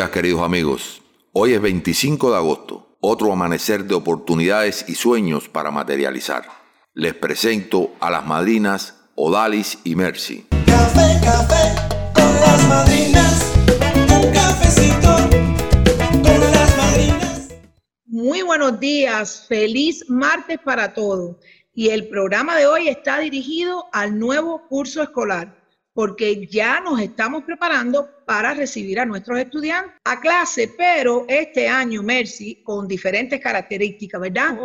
días, queridos amigos. Hoy es 25 de agosto, otro amanecer de oportunidades y sueños para materializar. Les presento a las madrinas Odalis y Mercy. Café, café con las madrinas. Un cafecito con las madrinas. Muy buenos días, feliz martes para todos. Y el programa de hoy está dirigido al nuevo curso escolar, porque ya nos estamos preparando para recibir a nuestros estudiantes a clase, pero este año, Mercy, con diferentes características, ¿verdad?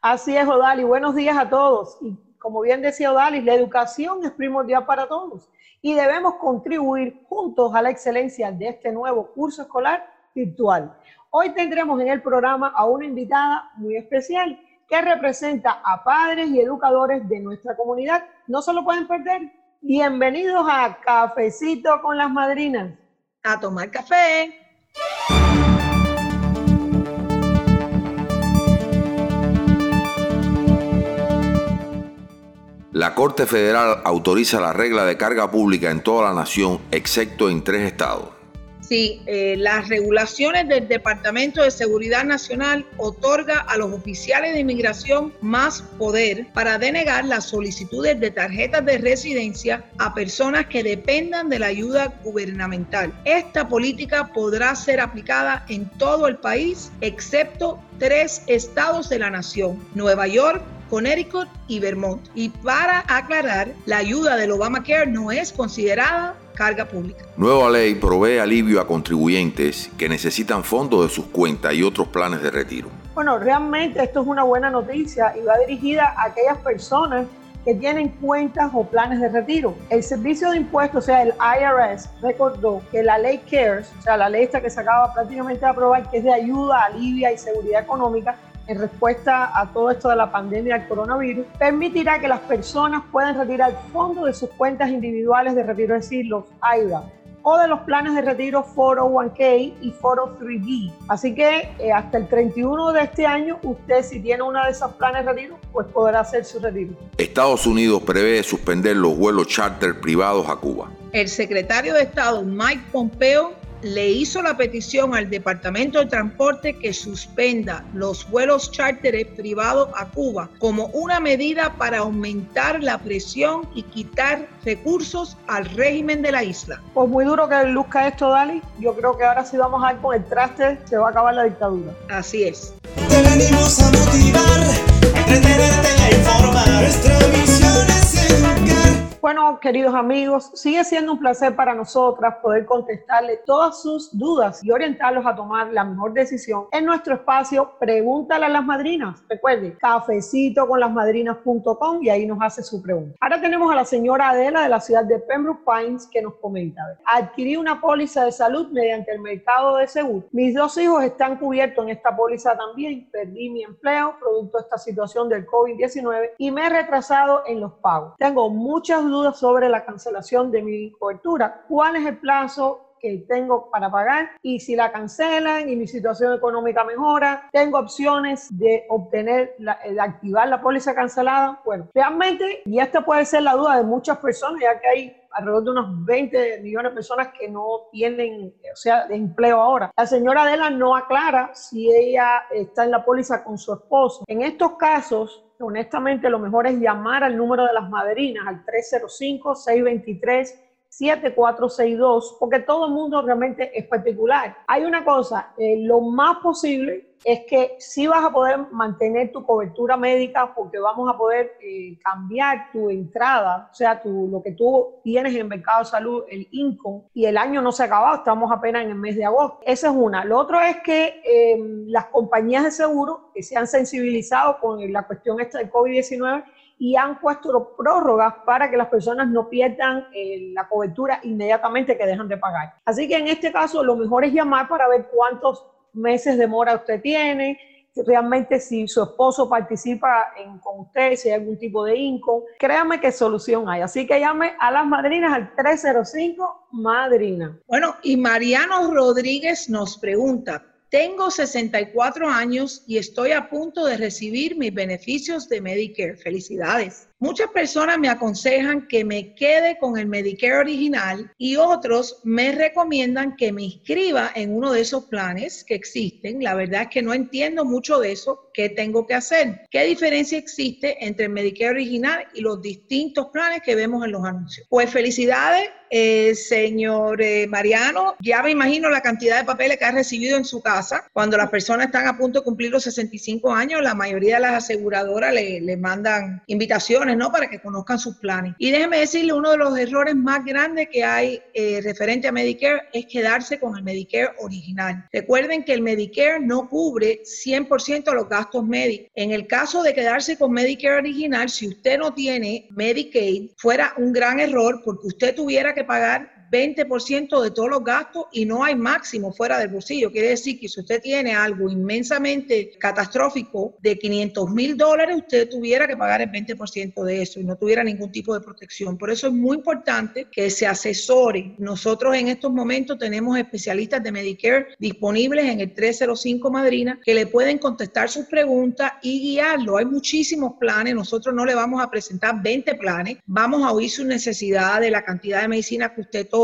Así es, Odalis. Buenos días a todos. Y como bien decía Odalis, la educación es primordial para todos y debemos contribuir juntos a la excelencia de este nuevo curso escolar virtual. Hoy tendremos en el programa a una invitada muy especial que representa a padres y educadores de nuestra comunidad. No se lo pueden perder. Bienvenidos a Cafecito con las Madrinas. A tomar café. La Corte Federal autoriza la regla de carga pública en toda la nación, excepto en tres estados. Sí, eh, las regulaciones del Departamento de Seguridad Nacional otorga a los oficiales de inmigración más poder para denegar las solicitudes de tarjetas de residencia a personas que dependan de la ayuda gubernamental. Esta política podrá ser aplicada en todo el país, excepto tres estados de la nación, Nueva York, Connecticut y Vermont. Y para aclarar, la ayuda del Obamacare no es considerada carga pública. Nueva ley provee alivio a contribuyentes que necesitan fondos de sus cuentas y otros planes de retiro. Bueno, realmente esto es una buena noticia y va dirigida a aquellas personas que tienen cuentas o planes de retiro. El Servicio de Impuestos, o sea, el IRS, recordó que la ley CARES, o sea, la ley esta que se acaba prácticamente de aprobar, que es de ayuda, alivia y seguridad económica, en respuesta a todo esto de la pandemia del coronavirus, permitirá que las personas puedan retirar fondos de sus cuentas individuales de retiro, es decir, los AIRA, o de los planes de retiro 401k y 403b. Así que eh, hasta el 31 de este año, usted si tiene uno de esos planes de retiro, pues podrá hacer su retiro. Estados Unidos prevé suspender los vuelos charter privados a Cuba. El secretario de Estado Mike Pompeo le hizo la petición al Departamento de Transporte que suspenda los vuelos charter privados a Cuba como una medida para aumentar la presión y quitar recursos al régimen de la isla. Pues muy duro que luzca esto, Dali. Yo creo que ahora sí vamos a ir con el traste, se va a acabar la dictadura. Así es. Te venimos a motivar, a entretenerte e informar. Nuestra misión. Bueno, queridos amigos, sigue siendo un placer para nosotras poder contestarle todas sus dudas y orientarlos a tomar la mejor decisión en nuestro espacio Pregúntale a las Madrinas. Recuerden, cafecito y ahí nos hace su pregunta. Ahora tenemos a la señora Adela de la ciudad de Pembroke Pines que nos comenta. Adquirí una póliza de salud mediante el mercado de seguro. Mis dos hijos están cubiertos en esta póliza también. Perdí mi empleo producto de esta situación del COVID-19 y me he retrasado en los pagos. Tengo muchas dudas sobre la cancelación de mi cobertura. ¿Cuál es el plazo que tengo para pagar? Y si la cancelan y mi situación económica mejora, tengo opciones de obtener, la, de activar la póliza cancelada. Bueno, realmente, y esta puede ser la duda de muchas personas, ya que hay alrededor de unos 20 millones de personas que no tienen, o sea, de empleo ahora. La señora Adela no aclara si ella está en la póliza con su esposo. En estos casos, honestamente lo mejor es llamar al número de las madrinas, al 305-623-7462, porque todo el mundo realmente es particular. Hay una cosa, eh, lo más posible es que sí vas a poder mantener tu cobertura médica porque vamos a poder eh, cambiar tu entrada, o sea, tu, lo que tú tienes en el mercado de salud, el income, y el año no se ha acabado, estamos apenas en el mes de agosto. Esa es una. Lo otro es que eh, las compañías de seguro que se han sensibilizado con la cuestión esta del COVID-19 y han puesto prórrogas para que las personas no pierdan eh, la cobertura inmediatamente que dejan de pagar. Así que en este caso lo mejor es llamar para ver cuántos meses de mora usted tiene, realmente si su esposo participa en, con usted, si hay algún tipo de income, créame qué solución hay. Así que llame a las madrinas al 305 Madrina. Bueno, y Mariano Rodríguez nos pregunta, tengo 64 años y estoy a punto de recibir mis beneficios de Medicare. Felicidades. Muchas personas me aconsejan que me quede con el Medicare original y otros me recomiendan que me inscriba en uno de esos planes que existen. La verdad es que no entiendo mucho de eso. ¿Qué tengo que hacer? ¿Qué diferencia existe entre el Medicare original y los distintos planes que vemos en los anuncios? Pues felicidades eh, señor eh, Mariano, ya me imagino la cantidad de papeles que ha recibido en su casa. Cuando las personas están a punto de cumplir los 65 años, la mayoría de las aseguradoras le, mandan invitaciones, ¿no? Para que conozcan sus planes. Y déjeme decirle, uno de los errores más grandes que hay eh, referente a Medicare es quedarse con el Medicare original. Recuerden que el Medicare no cubre 100% los gastos médicos. En el caso de quedarse con Medicare original, si usted no tiene Medicaid, fuera un gran error porque usted tuviera que pagar 20% de todos los gastos y no hay máximo fuera del bolsillo. Quiere decir que si usted tiene algo inmensamente catastrófico de 500 mil dólares, usted tuviera que pagar el 20% de eso y no tuviera ningún tipo de protección. Por eso es muy importante que se asesore. Nosotros en estos momentos tenemos especialistas de Medicare disponibles en el 305 Madrina que le pueden contestar sus preguntas y guiarlo. Hay muchísimos planes. Nosotros no le vamos a presentar 20 planes. Vamos a oír sus necesidades, la cantidad de medicina que usted toma,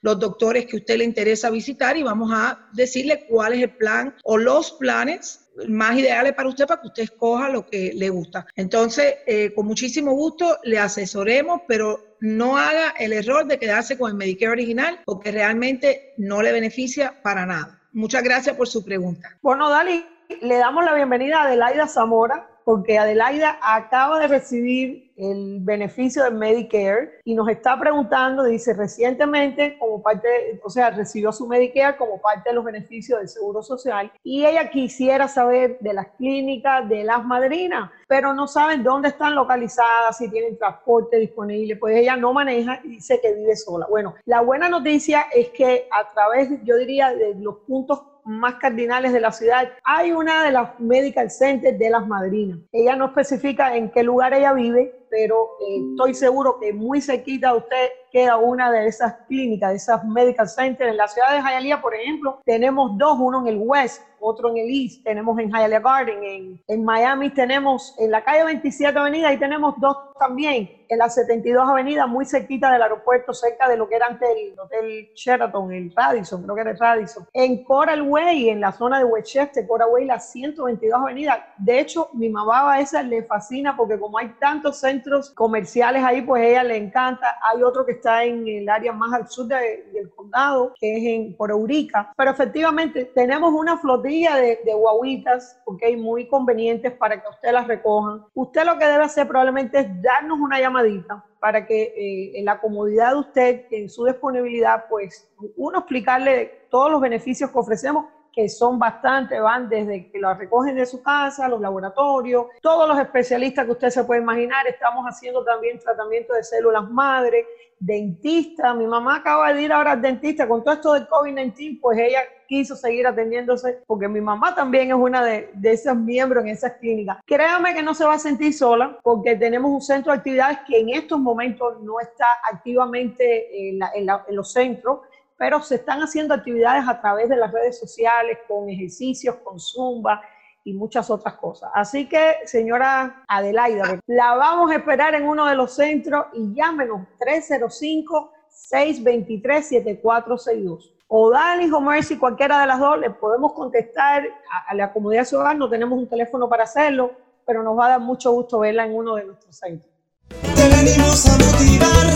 los doctores que usted le interesa visitar y vamos a decirle cuál es el plan o los planes más ideales para usted para que usted escoja lo que le gusta. Entonces, eh, con muchísimo gusto le asesoremos, pero no haga el error de quedarse con el Medicare original porque realmente no le beneficia para nada. Muchas gracias por su pregunta. Bueno, Dali, le damos la bienvenida a Adelaida Zamora, porque Adelaida acaba de recibir el beneficio del Medicare y nos está preguntando, dice, recientemente como parte, o sea, recibió su Medicare como parte de los beneficios del Seguro Social y ella quisiera saber de las clínicas de las madrinas, pero no saben dónde están localizadas, si tienen transporte disponible, pues ella no maneja y dice que vive sola. Bueno, la buena noticia es que a través, yo diría, de los puntos más cardinales de la ciudad, hay una de las medical centers de las madrinas. Ella no especifica en qué lugar ella vive, pero eh, estoy seguro que muy cerquita de usted queda una de esas clínicas, de esas medical centers. En la ciudad de Hialeah, por ejemplo, tenemos dos, uno en el West, otro en el East, tenemos en Hialeah Garden, en, en Miami tenemos en la calle 27 Avenida y tenemos dos también en la 72 Avenida, muy cerquita del aeropuerto, cerca de lo que era antes el Hotel Sheraton, el Radisson, creo que era el Radisson. En Coral Way, en la zona de Westchester, Coral Way, la 122 Avenida. De hecho, mi mamá a esa le fascina porque como hay tantos centros comerciales ahí, pues a ella le encanta. Hay otro que está en el área más al sur del condado, que es en por Eurica. Pero efectivamente tenemos una flotilla de, de guaguitas, porque muy convenientes para que usted las recojan. Usted lo que debe hacer probablemente es darnos una llamadita para que eh, en la comodidad de usted, en su disponibilidad, pues uno explicarle todos los beneficios que ofrecemos que son bastante, van desde que lo recogen de su casa, los laboratorios, todos los especialistas que usted se puede imaginar. Estamos haciendo también tratamiento de células madre, dentista. Mi mamá acaba de ir ahora al dentista con todo esto del COVID-19, pues ella quiso seguir atendiéndose porque mi mamá también es una de, de esos miembros en esas clínicas. Créame que no se va a sentir sola porque tenemos un centro de actividades que en estos momentos no está activamente en, en los centros, pero se están haciendo actividades a través de las redes sociales, con ejercicios, con zumba, y muchas otras cosas. Así que, señora Adelaida, la vamos a esperar en uno de los centros y llámenos 305-623-7462. O Dani o Mercy, cualquiera de las dos, le podemos contestar a, la comunidad ciudadana. No tenemos un teléfono para hacerlo, pero nos va a dar mucho gusto verla en uno de nuestros centros. Te venimos a motivar,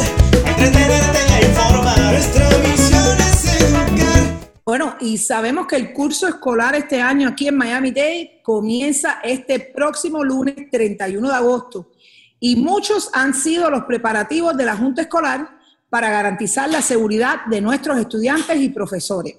a entretenerte a informar. Nuestra misión. Bueno, y sabemos que el curso escolar este año aquí en Miami Dade comienza este próximo lunes 31 de agosto. Y muchos han sido los preparativos de la Junta Escolar para garantizar la seguridad de nuestros estudiantes y profesores.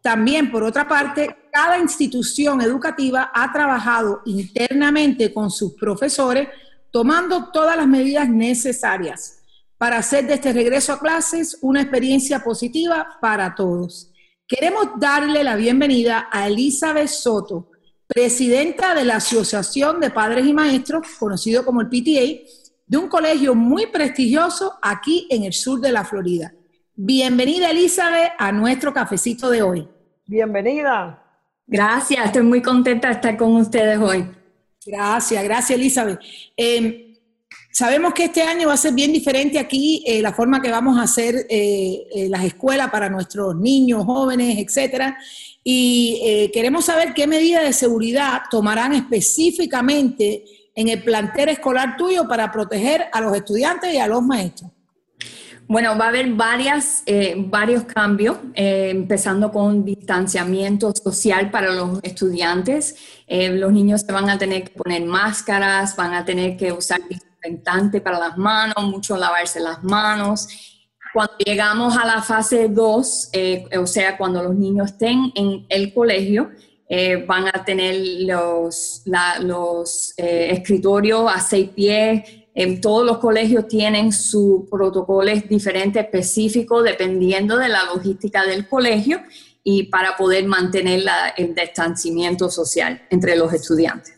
También, por otra parte, cada institución educativa ha trabajado internamente con sus profesores tomando todas las medidas necesarias para hacer de este regreso a clases una experiencia positiva para todos. Queremos darle la bienvenida a Elizabeth Soto, presidenta de la Asociación de Padres y Maestros, conocido como el PTA, de un colegio muy prestigioso aquí en el sur de la Florida. Bienvenida, Elizabeth, a nuestro cafecito de hoy. Bienvenida. Gracias, estoy muy contenta de estar con ustedes hoy. Gracias, gracias, Elizabeth. Eh, Sabemos que este año va a ser bien diferente aquí, eh, la forma que vamos a hacer eh, eh, las escuelas para nuestros niños, jóvenes, etcétera. Y queremos saber qué medidas de seguridad tomarán específicamente en el plantel escolar tuyo para proteger a los estudiantes y a los maestros. Bueno, va a haber varias, varios cambios, empezando con distanciamiento social para los estudiantes. los niños se van a tener que poner máscaras, van a tener que usar para las manos, mucho lavarse las manos. Cuando llegamos a la fase 2, eh, o sea, cuando los niños estén en el colegio, eh, van a tener los, los eh, escritorios a seis pies. En todos los colegios tienen sus protocolos diferentes, específicos, dependiendo de la logística del colegio y para poder mantener el distanciamiento social entre los estudiantes.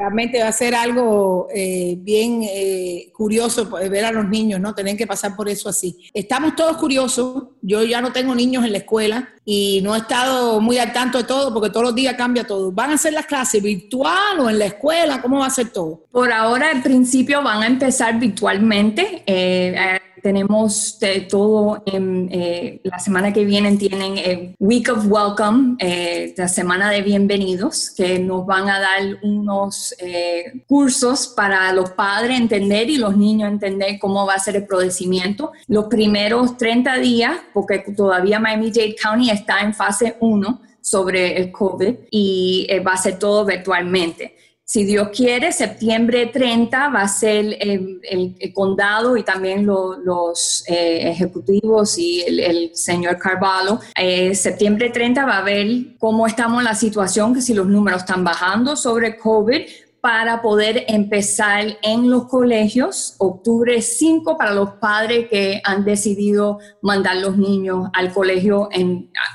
Realmente va a ser algo eh, bien eh, curioso ver a los niños, ¿no? Tener que pasar por eso así. Estamos todos curiosos. Yo ya no tengo niños en la escuela y no he estado muy al tanto de todo porque todos los días cambia todo. ¿Van a hacer las clases virtual o en la escuela? ¿Cómo va a ser todo? Por ahora, al principio van a empezar virtualmente. Eh, tenemos todo en eh, la semana que viene tienen el Week of Welcome, eh, la semana de bienvenidos, que nos van a dar unos eh, cursos para los padres entender y los niños entender cómo va a ser el procedimiento. Los primeros 30 días, porque todavía Miami-Dade County está en fase 1 sobre el COVID y va a ser todo virtualmente si Dios quiere, septiembre 30 va a ser el, condado y también los eh, ejecutivos y el, señor Carvalho. Eh, septiembre 30 va a ver cómo estamos en la situación, que si los números están bajando sobre COVID, para poder empezar en los colegios, octubre 5 para los padres que han decidido mandar los niños al colegio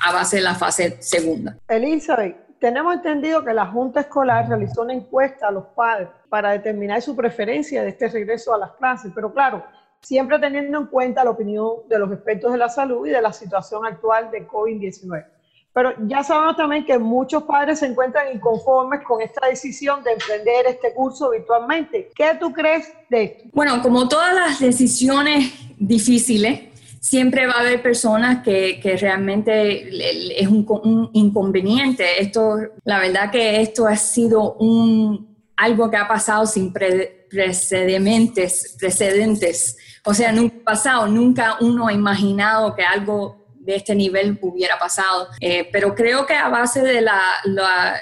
a base de la fase segunda. Elizabeth, tenemos entendido que la Junta Escolar realizó una encuesta a los padres para determinar su preferencia de este regreso a las clases, pero claro, siempre teniendo en cuenta la opinión de los expertos de la salud y de la situación actual de COVID-19. Pero ya sabemos también que muchos padres se encuentran inconformes con esta decisión de emprender este curso virtualmente. ¿Qué tú crees de esto? Bueno, como todas las decisiones difíciles, siempre va a haber personas que, que realmente es un, inconveniente. Esto, la verdad que esto ha sido un, algo que ha pasado sin precedentes, precedentes. O sea, nunca pasado, nunca uno ha imaginado que algo de este nivel hubiera pasado. Eh, pero creo que a base de la,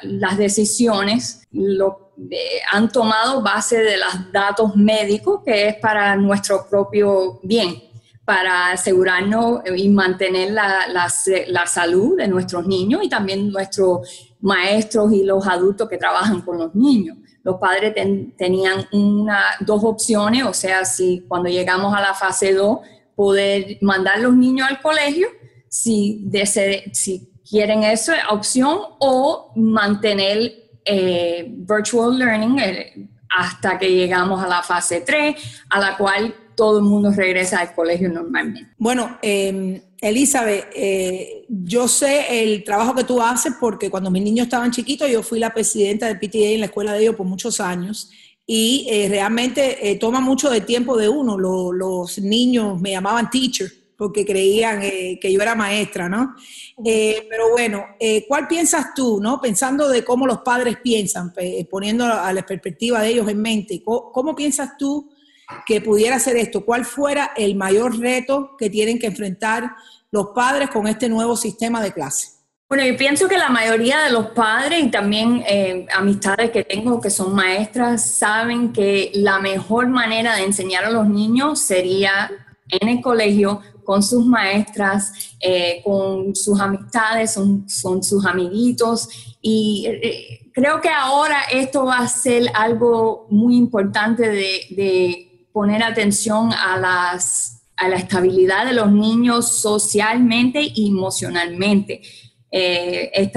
las decisiones, lo eh, han tomado base de los datos médicos, que es para nuestro propio bien para asegurarnos y mantener la, la, salud de nuestros niños y también nuestros maestros y los adultos que trabajan con los niños. Los padres tenían una, dos opciones, o sea, si cuando llegamos a la fase 2, poder mandar los niños al colegio, si, si quieren esa opción, o mantener eh, virtual learning eh, hasta que llegamos a la fase 3, a la cual todo el mundo regresa al colegio normalmente. Bueno, eh, Elizabeth, eh, yo sé el trabajo que tú haces porque cuando mis niños estaban chiquitos yo fui la presidenta del PTA en la escuela de ellos por muchos años y eh, realmente eh, toma mucho de tiempo de uno. los niños me llamaban teacher porque creían que yo era maestra, ¿no? pero bueno, ¿cuál piensas tú, no? Pensando de cómo los padres piensan, poniendo a la perspectiva de ellos en mente, cómo piensas tú que pudiera ser esto? ¿Cuál fuera el mayor reto que tienen que enfrentar los padres con este nuevo sistema de clase? Bueno, yo pienso que la mayoría de los padres y también eh, amistades que tengo que son maestras saben que la mejor manera de enseñar a los niños sería en el colegio con sus maestras, eh, con sus amistades, son sus amiguitos. Y eh, creo que ahora esto va a ser algo muy importante de poner atención a, las, a la estabilidad de los niños socialmente y emocionalmente. Eh,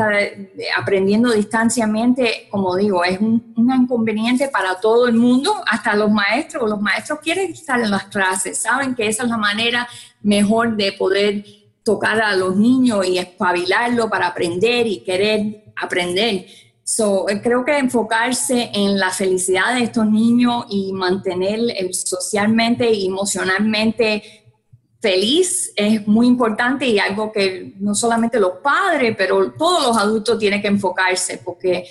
aprendiendo distanciamiento, como digo, es un, inconveniente para todo el mundo, hasta los maestros. Los maestros quieren estar en las clases, saben que esa es la manera mejor de poder tocar a los niños y espabilarlo para aprender y querer aprender So, eh, creo que enfocarse en la felicidad de estos niños y mantener el socialmente y emocionalmente feliz es muy importante y algo que no solamente los padres, pero todos los adultos tienen que enfocarse porque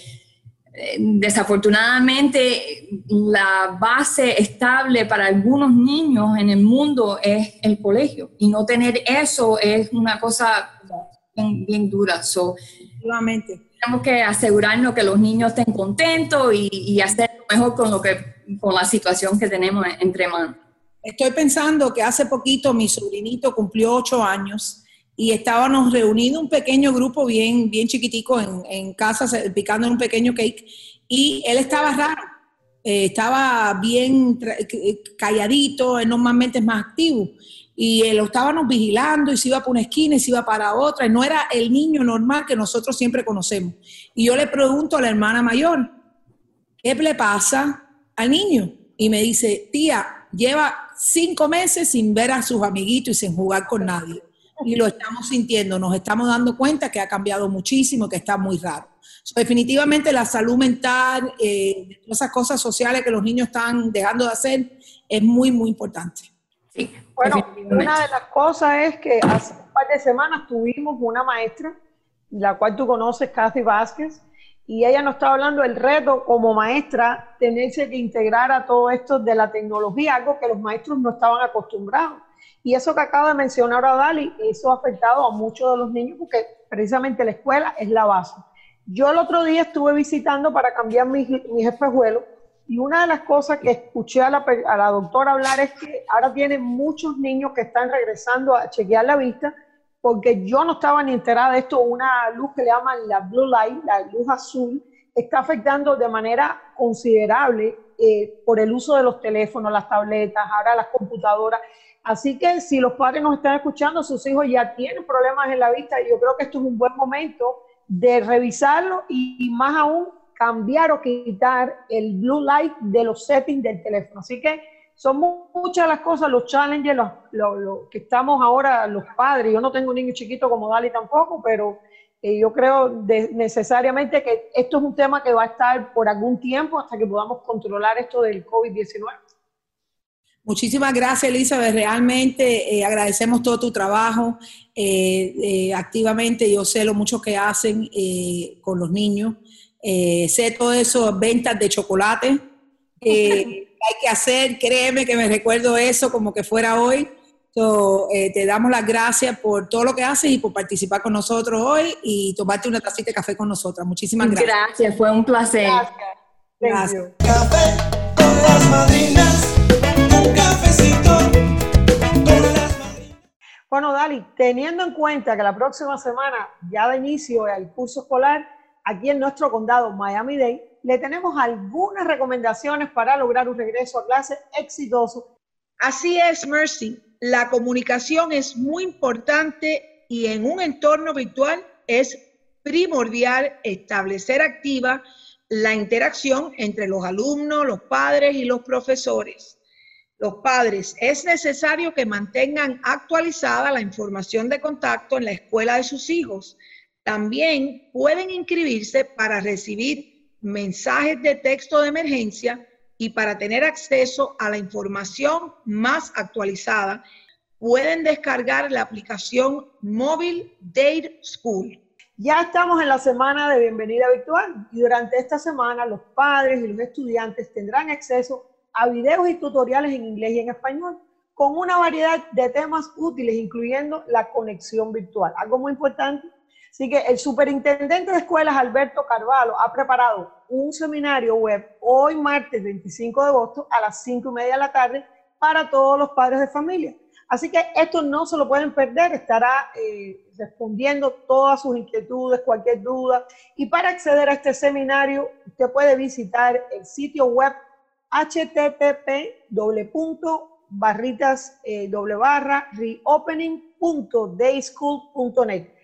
eh, desafortunadamente la base estable para algunos niños en el mundo es el colegio y no tener eso es una cosa bien, dura. So, tenemos que asegurarnos que los niños estén contentos y, y hacer lo mejor con, lo que, con la situación que tenemos entre manos. Estoy pensando que hace poquito mi sobrinito cumplió ocho años y estábamos reunidos un pequeño grupo bien, bien chiquitico en, en casa, picando un pequeño cake, y él estaba raro, eh, estaba bien calladito, él normalmente es más activo, y lo estábamos vigilando y se iba para una esquina y se iba para otra, y no era el niño normal que nosotros siempre conocemos. Y yo le pregunto a la hermana mayor, ¿qué le pasa al niño? Y me dice, tía, lleva cinco meses sin ver a sus amiguitos y sin jugar con nadie. Y lo estamos sintiendo, nos estamos dando cuenta que ha cambiado muchísimo, que está muy raro. definitivamente la salud mental, eh, esas cosas sociales que los niños están dejando de hacer, es muy, muy importante. Sí, bueno, una de las cosas es que hace un par de semanas tuvimos una maestra, la cual tú conoces, Kathy Vázquez, y ella nos estaba hablando del reto como maestra, tenerse que integrar a todo esto de la tecnología, algo que los maestros no estaban acostumbrados. Y eso que acaba de mencionar a Dali, eso ha afectado a muchos de los niños porque precisamente la escuela es la base. Yo el otro día estuve visitando para cambiar mis, mis espejuelos y una de las cosas que escuché a la, a la doctora hablar es que ahora tienen muchos niños que están regresando a chequear la vista porque yo no estaba ni enterada de esto, una luz que le llaman la blue light, la luz azul, está afectando de manera considerable eh, por el uso de los teléfonos, las tabletas, ahora las computadoras. Así que si los padres nos están escuchando, sus hijos ya tienen problemas en la vista, yo creo que esto es un buen momento de revisarlo y, y más aún cambiar o quitar el blue light de los settings del teléfono. Así que son muchas las cosas, los challenges, los, que estamos ahora los padres. Yo no tengo un niño chiquito como Dali tampoco, pero eh, yo creo necesariamente que esto es un tema que va a estar por algún tiempo hasta que podamos controlar esto del COVID-19. Muchísimas gracias, Elizabeth. Realmente eh, agradecemos todo tu trabajo eh, activamente. Yo sé lo mucho que hacen con los niños. Sé todo eso, ventas de chocolate. hay que hacer, créeme que me recuerdo eso como que fuera hoy. Eh, te damos las gracias por todo lo que haces y por participar con nosotros hoy y tomarte una tacita de café con nosotras. Muchísimas gracias. Gracias, fue un placer. Gracias. Café con las madrinas, un cafecito con las madrinas. Bueno, Dali, teniendo en cuenta que la próxima semana ya da inicio el curso escolar aquí en nuestro condado Miami-Dade, le tenemos algunas recomendaciones para lograr un regreso a clase exitoso. Así es, Mercy. La comunicación es muy importante y en un entorno virtual es primordial establecer activa la interacción entre los alumnos, los padres y los profesores. Los padres, es necesario que mantengan actualizada la información de contacto en la escuela de sus hijos. También pueden inscribirse para recibir mensajes de texto de emergencia y para tener acceso a la información más actualizada, pueden descargar la aplicación móvil Date School. Ya estamos en la semana de bienvenida virtual y durante esta semana los padres y los estudiantes tendrán acceso a videos y tutoriales en inglés y en español con una variedad de temas útiles, incluyendo la conexión virtual. Algo muy importante Así que el superintendente de escuelas, Alberto Carvalho, ha preparado un seminario web hoy, martes 25 de agosto, a las 5 y media de la tarde, para todos los padres de familia. Así que esto no se lo pueden perder, estará eh, respondiendo todas sus inquietudes, cualquier duda. Y para acceder a este seminario, usted puede visitar el sitio web http barritas eh, reopening.dayschool.net.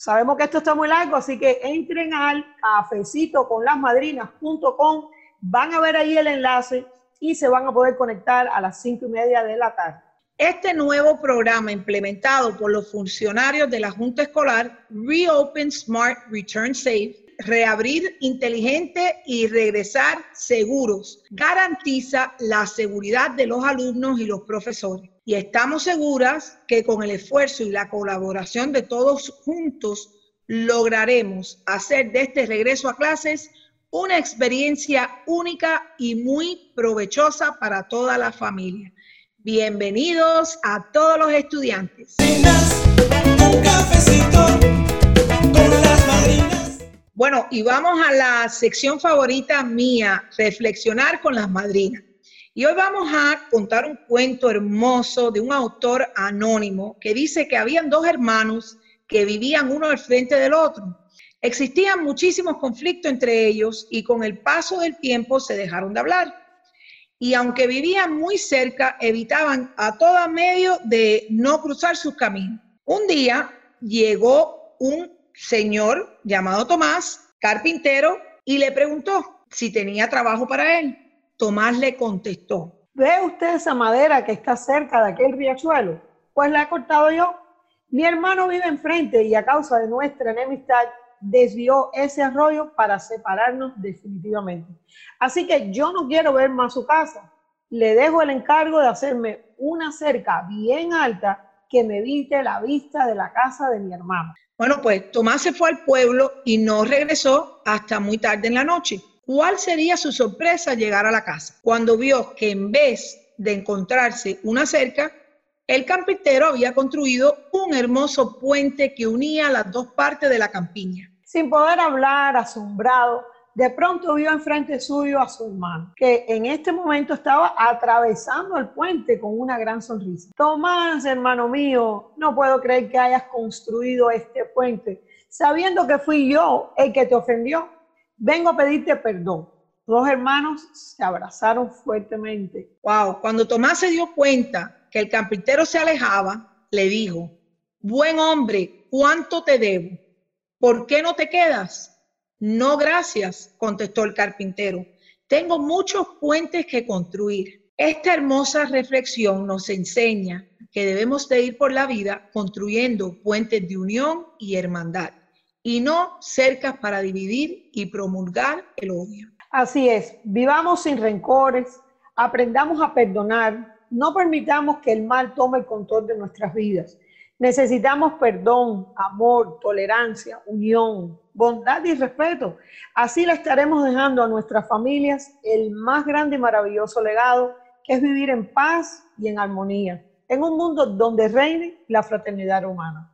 Sabemos que esto está muy largo, así que entren al cafecito van a ver ahí el enlace y se van a poder conectar a las cinco y media de la tarde. Este nuevo programa implementado por los funcionarios de la Junta Escolar, Reopen Smart Return Safe, reabrir inteligente y regresar seguros garantiza la seguridad de los alumnos y los profesores. Y estamos seguras que con el esfuerzo y la colaboración de todos juntos lograremos hacer de este regreso a clases una experiencia única y muy provechosa para toda la familia. Bienvenidos a todos los estudiantes. Bueno, y vamos a la sección favorita mía, reflexionar con las madrinas. Y hoy vamos a contar un cuento hermoso de un autor anónimo que dice que habían dos hermanos que vivían uno al frente del otro. Existían muchísimos conflictos entre ellos y con el paso del tiempo se dejaron de hablar y aunque vivían muy cerca, evitaban a todo medio de no cruzar sus caminos. Un día llegó un señor llamado Tomás, carpintero, y le preguntó si tenía trabajo para él. Tomás le contestó. ¿Ve usted esa madera que está cerca de aquel riachuelo? Pues la he cortado yo. Mi hermano vive enfrente y a causa de nuestra enemistad desvió ese arroyo para separarnos definitivamente. Así que yo no quiero ver más su casa. Le dejo el encargo de hacerme una cerca bien alta que me evite la vista de la casa de mi hermano. Bueno, pues Tomás se fue al pueblo y no regresó hasta muy tarde en la noche. ¿Cuál sería su sorpresa al llegar a la casa? Cuando vio que en vez de encontrarse una cerca, el carpintero había construido un hermoso puente que unía las dos partes de la campiña. Sin poder hablar, asombrado, de pronto vio enfrente suyo a su hermano, que en este momento estaba atravesando el puente con una gran sonrisa. Tomás, hermano mío, no puedo creer que hayas construido este puente, sabiendo que fui yo el que te ofendió. Vengo a pedirte perdón. Los hermanos se abrazaron fuertemente. Wow, cuando Tomás se dio cuenta que el carpintero se alejaba, le dijo, buen hombre, ¿cuánto te debo? ¿Por qué no te quedas? No, gracias, contestó el carpintero. Tengo muchos puentes que construir. Esta hermosa reflexión nos enseña que debemos de ir por la vida construyendo puentes de unión y hermandad y no cercas para dividir y promulgar el odio. Así es, vivamos sin rencores, aprendamos a perdonar, no permitamos que el mal tome el control de nuestras vidas Necesitamos perdón, amor, tolerancia, unión, bondad y respeto. Así le estaremos dejando a nuestras familias el más grande y maravilloso legado, que es vivir en paz y en armonía, en un mundo donde reine la fraternidad humana.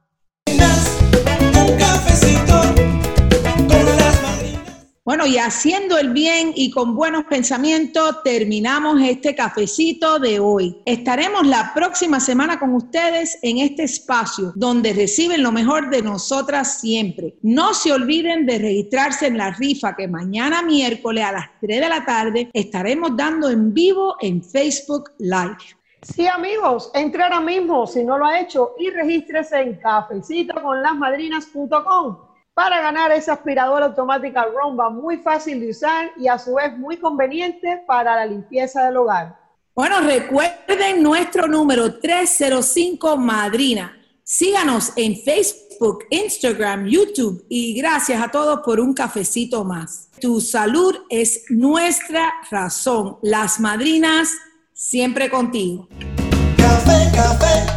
Bueno, y haciendo el bien y con buenos pensamientos, terminamos este cafecito de hoy. Estaremos la próxima semana con ustedes en este espacio donde reciben lo mejor de nosotras siempre. No se olviden de registrarse en la rifa que mañana miércoles a las 3 de la tarde estaremos dando en vivo en Facebook Live. Sí, amigos, entre ahora mismo si no lo ha hecho y regístrese en cafecitoconlasmadrinas.com para ganar esa aspiradora automática Romba muy fácil de usar y a su vez muy conveniente para la limpieza del hogar. Bueno, recuerden nuestro número 305 Madrina. Síganos en Facebook, Instagram, YouTube y gracias a todos por un cafecito más. Tu salud es nuestra razón. Las madrinas siempre contigo. Café, café.